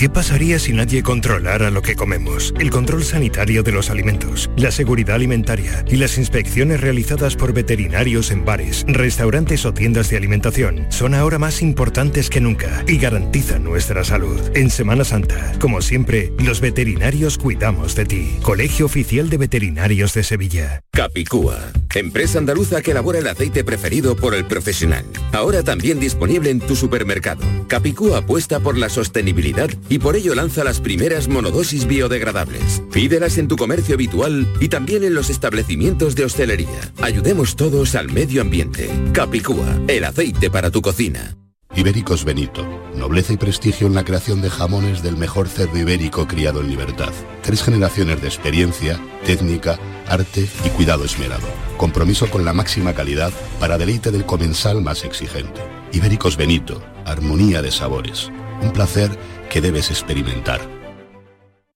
¿Qué pasaría si nadie controlara lo que comemos? El control sanitario de los alimentos, la seguridad alimentaria y las inspecciones realizadas por veterinarios en bares, restaurantes o tiendas de alimentación son ahora más importantes que nunca y garantizan nuestra salud. En Semana Santa, como siempre, los veterinarios cuidamos de ti. Colegio Oficial de Veterinarios de Sevilla. Capicúa, empresa andaluza que elabora el aceite preferido por el profesional. Ahora también disponible en tu supermercado. Capicúa apuesta por la sostenibilidad y por ello lanza las primeras monodosis biodegradables. Pídelas en tu comercio habitual y también en los establecimientos de hostelería. Ayudemos todos al medio ambiente. Capicúa, el aceite para tu cocina. Ibéricos Benito. Nobleza y prestigio en la creación de jamones del mejor cerdo ibérico criado en libertad. Tres generaciones de experiencia, técnica, arte y cuidado esmerado. Compromiso con la máxima calidad para deleite del comensal más exigente. Ibéricos Benito. Armonía de sabores. Un placer que debes experimentar.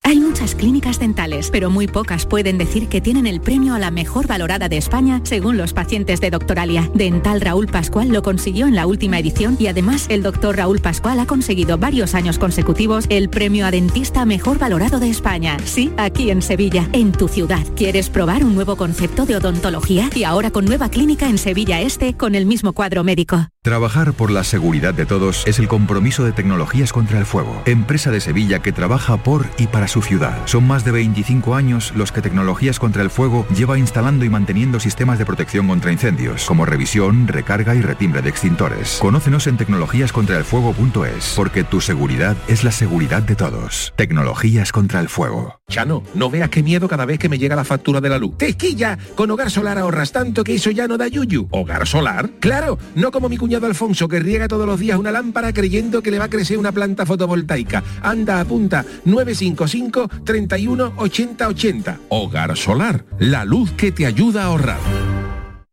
Hay muchas clínicas dentales, pero muy pocas pueden decir que tienen el premio a la mejor valorada de España según los pacientes de Doctoralia. Dental Raúl Pascual lo consiguió en la última edición y además el doctor Raúl Pascual ha conseguido varios años consecutivos el premio a dentista mejor valorado de España. Sí, aquí en Sevilla, en tu ciudad. ¿Quieres probar un nuevo concepto de odontología? Y ahora con nueva clínica en Sevilla Este con el mismo cuadro médico. Trabajar por la seguridad de todos es el compromiso de Tecnologías contra el Fuego, empresa de Sevilla que trabaja por y para su ciudad. Son más de 25 años los que Tecnologías contra el Fuego lleva instalando y manteniendo sistemas de protección contra incendios, como revisión, recarga y retimbre de extintores. Conócenos en tecnologíascontraelfuego.es, porque tu seguridad es la seguridad de todos. Tecnologías contra el Fuego. Chano, no veas qué miedo cada vez que me llega la factura de la luz. ¡Tequilla! Con Hogar Solar ahorras tanto que eso ya no da yuyu. ¿Hogar Solar? ¡Claro! No como mi cuñado Alfonso que riega todos los días una lámpara creyendo que le va a crecer una planta fotovoltaica. Anda, apunta 955 31 80 80. Hogar Solar, la luz que te ayuda a ahorrar.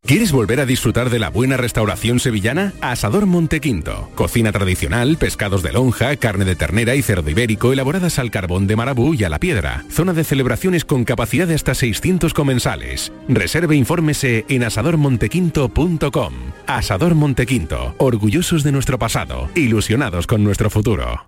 ¿Quieres volver a disfrutar de la buena restauración sevillana? Asador Montequinto. Cocina tradicional, pescados de lonja, carne de ternera y cerdo ibérico elaboradas al carbón de marabú y a la piedra. Zona de celebraciones con capacidad de hasta 600 comensales. Reserve e infórmese en asadormontequinto.com. Asador Montequinto. Orgullosos de nuestro pasado. Ilusionados con nuestro futuro.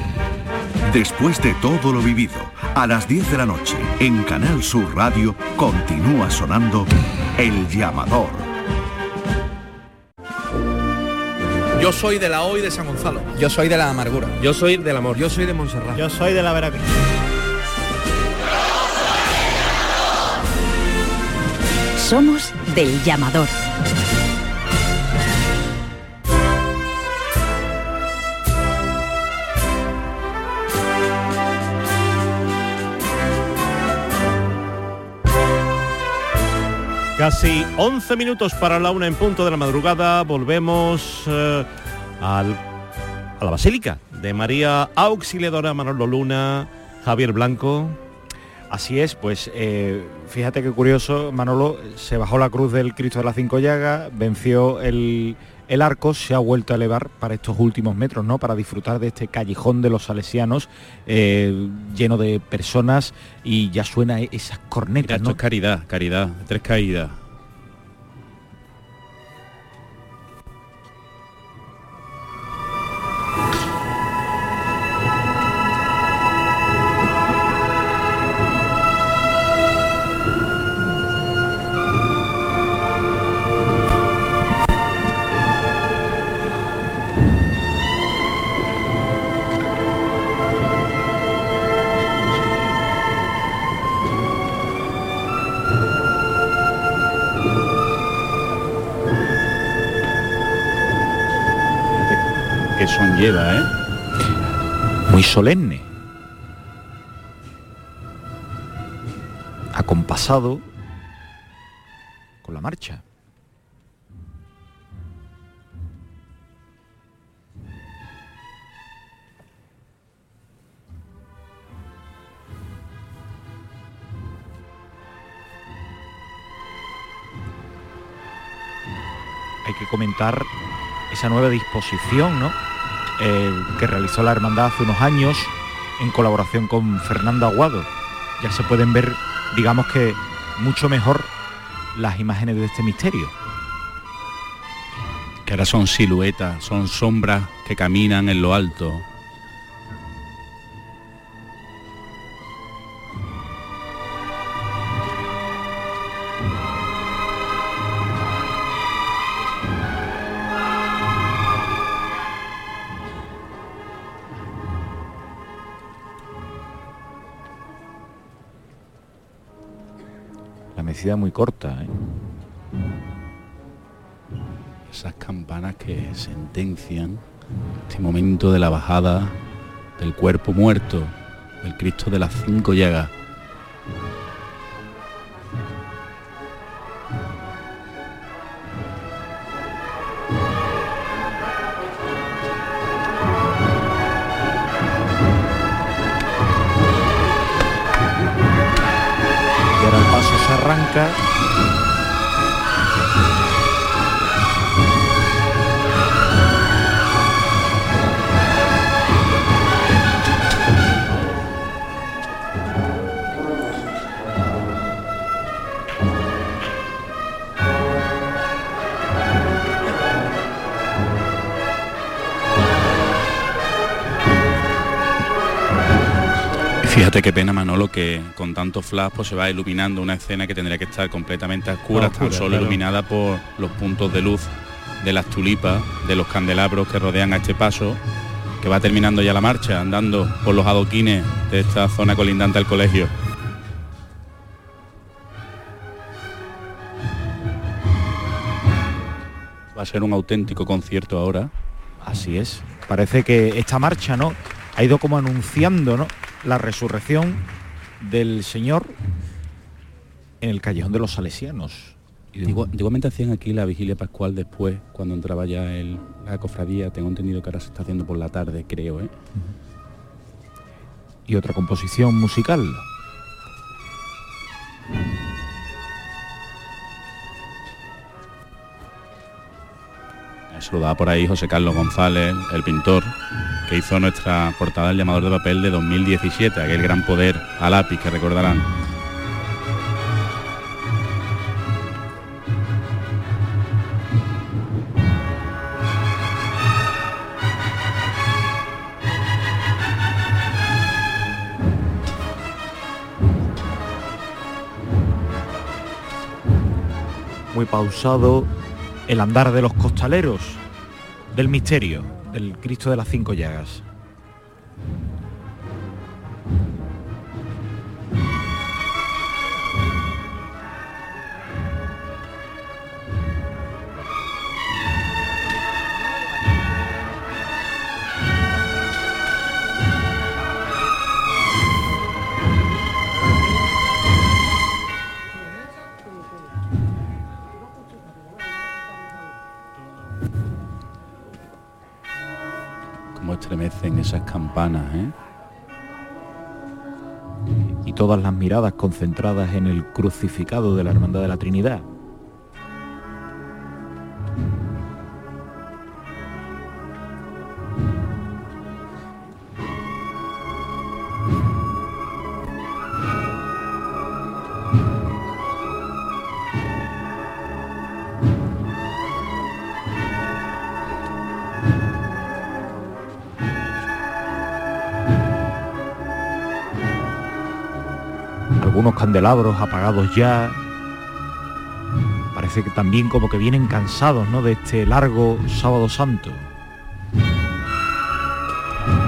Después de todo lo vivido, a las 10 de la noche, en Canal Sur Radio, continúa sonando El Llamador. Yo soy de la hoy de San Gonzalo. Yo soy de la amargura. Yo soy del amor. Yo soy de Montserrat. Yo soy de la Veracruz. Somos del llamador. Casi 11 minutos para la una en punto de la madrugada. Volvemos eh, al- a la Basílica de María Auxiliadora Manolo Luna, Javier Blanco. Así es, pues eh, fíjate qué curioso, Manolo se bajó la cruz del Cristo de las Cinco Llagas, venció el, el arco, se ha vuelto a elevar para estos últimos metros, ¿no? Para disfrutar de este callejón de los salesianos eh, lleno de personas y ya suena esas cornetas, Esto ¿no? es caridad, caridad, tres caídas. Solemne. Acompasado con la marcha. hay que comentar esa nueva disposición ¿no? Que realizó la hermandad hace unos años en colaboración con Fernando Aguado. Ya se pueden ver, digamos que mucho mejor las imágenes de este misterio. Que ahora son siluetas, son sombras que caminan en lo alto. Muy corta. ¿eh? Esas campanas que sentencian este momento de la bajada del cuerpo muerto del Cristo de las cinco llagas. Qué pena Manolo que con tanto flash pues, se va iluminando una escena que tendría que estar completamente a oscura, A oscura, tan solo claro. iluminada por los puntos de luz de las tulipas, de los candelabros que rodean a este paso, que va terminando ya la marcha, andando por los adoquines de esta zona colindante al colegio. Va a ser un auténtico concierto ahora. Así es. Parece que esta marcha, ¿no? Ha ido como anunciando, ¿no? La resurrección del Señor en el callejón de los salesianos. Igual- Igualmente hacían aquí la vigilia pascual después, cuando entraba ya el, la cofradía. Tengo entendido que ahora se está haciendo por la tarde, creo, ¿eh? Y otra composición musical. Se lo daba por ahí José Carlos González, el pintor, que hizo nuestra portada del llamador de papel de 2017, aquel gran poder a lápiz que recordarán. Muy pausado el andar de los costaleros del misterio del Cristo de las Cinco Llagas. Campanas, ¿eh? y todas las miradas concentradas en el crucificado de la Hermandad de la Trinidad. Candelabros apagados ya. Parece que también como que vienen cansados, ¿no? De este largo sábado santo.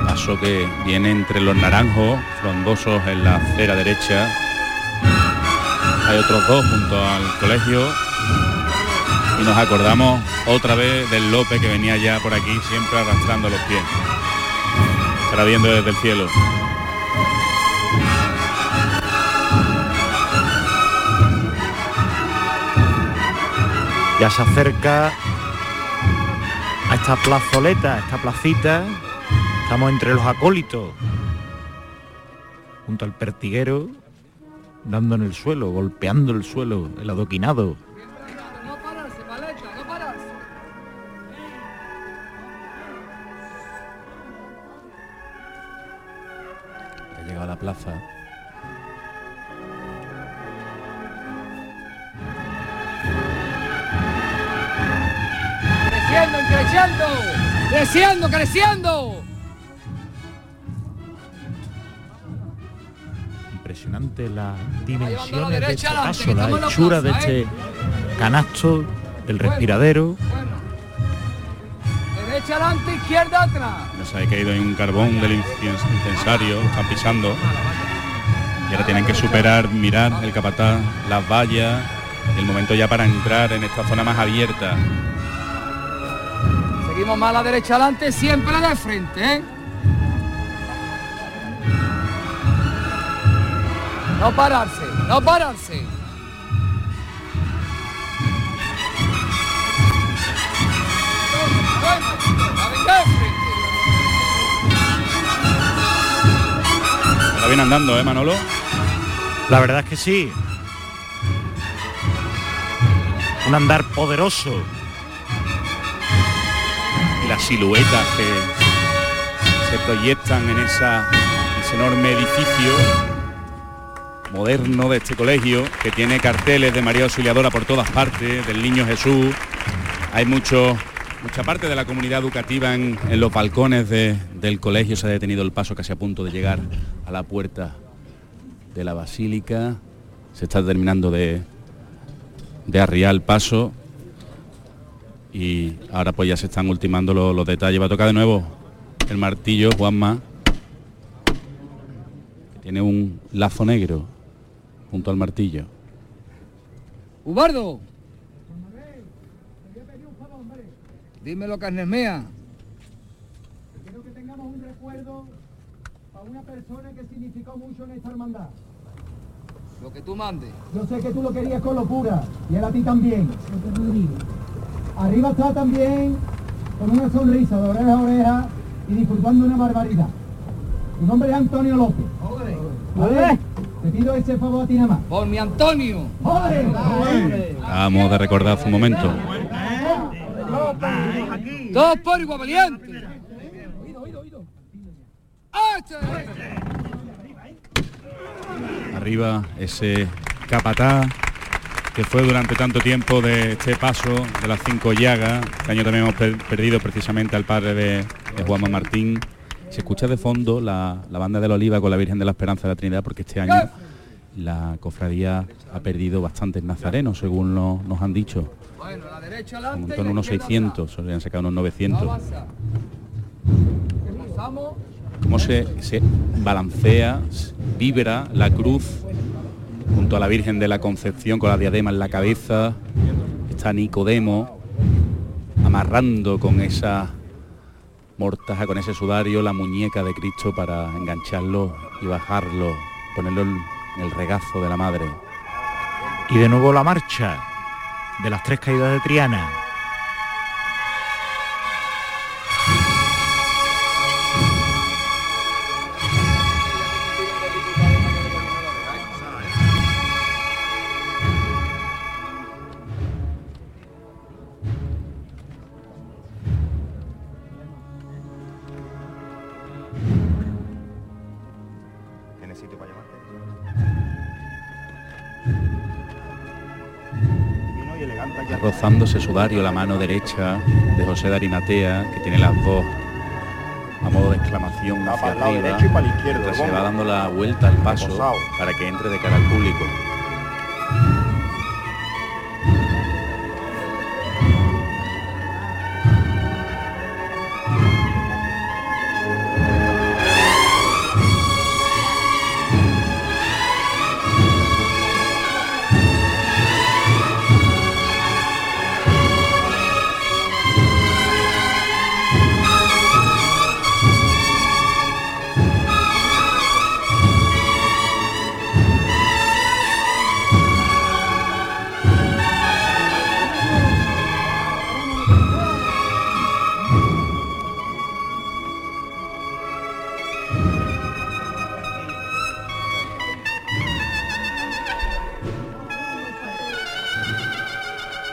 Paso que viene entre los naranjos, frondosos en la acera derecha. Hay otros dos junto al colegio. y nos acordamos otra vez del Lope que venía ya por aquí siempre arrastrando los pies. Estará viendo desde el cielo. Ya se acerca a esta plazoleta, a esta placita. Estamos entre los acólitos. Junto al pertiguero, dando en el suelo, golpeando el suelo, el adoquinado. Creciendo, creciendo. Impresionante la dimensión de este paso, la hechura de plaza, este ¿eh? canasto, del respiradero. Derecha adelante, izquierda atrás. No se ha caído en un carbón del incensario, están pisando. Y ahora tienen que superar, mirar el capataz, las vallas, el momento ya para entrar en esta zona más abierta. Seguimos más a la derecha adelante, siempre de frente, ¿eh? No pararse, no pararse. Ahora viene andando, ¿eh, Manolo? La verdad es que sí. Un andar poderoso. Las siluetas que se proyectan en esa, ese enorme edificio moderno de este colegio que tiene carteles de María Auxiliadora por todas partes, del Niño Jesús. Hay mucho, mucha parte de la comunidad educativa en, los balcones de- del colegio. Se ha detenido el paso casi a punto de llegar a la puerta de la basílica. Se está terminando de, de arriar el paso. Y ahora pues ya se están ultimando los, los detalles. Va a tocar de nuevo el martillo, Juanma. que Tiene un lazo negro junto al martillo. Ubardo. Dímelo, Carnesmea. Quiero que tengamos un recuerdo para una persona que significó mucho en esta hermandad. Lo que tú mandes. Yo sé que tú lo querías con locura y él a ti también. Arriba está también con una sonrisa de oreja a oreja y disfrutando una barbaridad. Tu nombre es Antonio López. ¿Vale? Te pido ese favor a ti nada más. Por mi Antonio. ¡Joder! Acabamos de recordar hace un momento. Dos por igual valiente. Arriba ese capataz que fue durante tanto tiempo de este paso de las cinco llagas. Este año también hemos per- perdido precisamente al padre de, de Juanma Martín. Se escucha de fondo la, la banda de la Oliva con la Virgen de la Esperanza de la Trinidad porque este año la cofradía ha perdido bastantes nazarenos, según nos han dicho. Derecha Un adelante. montón, unos 600, solían sacar unos 900. Avanza. Pasamos. cómo se, se balancea, vibra la cruz junto a la Virgen de la Concepción con la diadema en la cabeza. Está Nicodemo amarrando con esa mortaja, con ese sudario, la muñeca de Cristo para engancharlo y bajarlo, ponerlo en el regazo de la Madre. Y de nuevo la marcha de las tres caídas de Triana. Ese sudario la mano derecha de José de que tiene las dos a modo de exclamación Va hacia arriba, y para izquierdo, mientras se va dando la vuelta al paso para que entre de cara al público.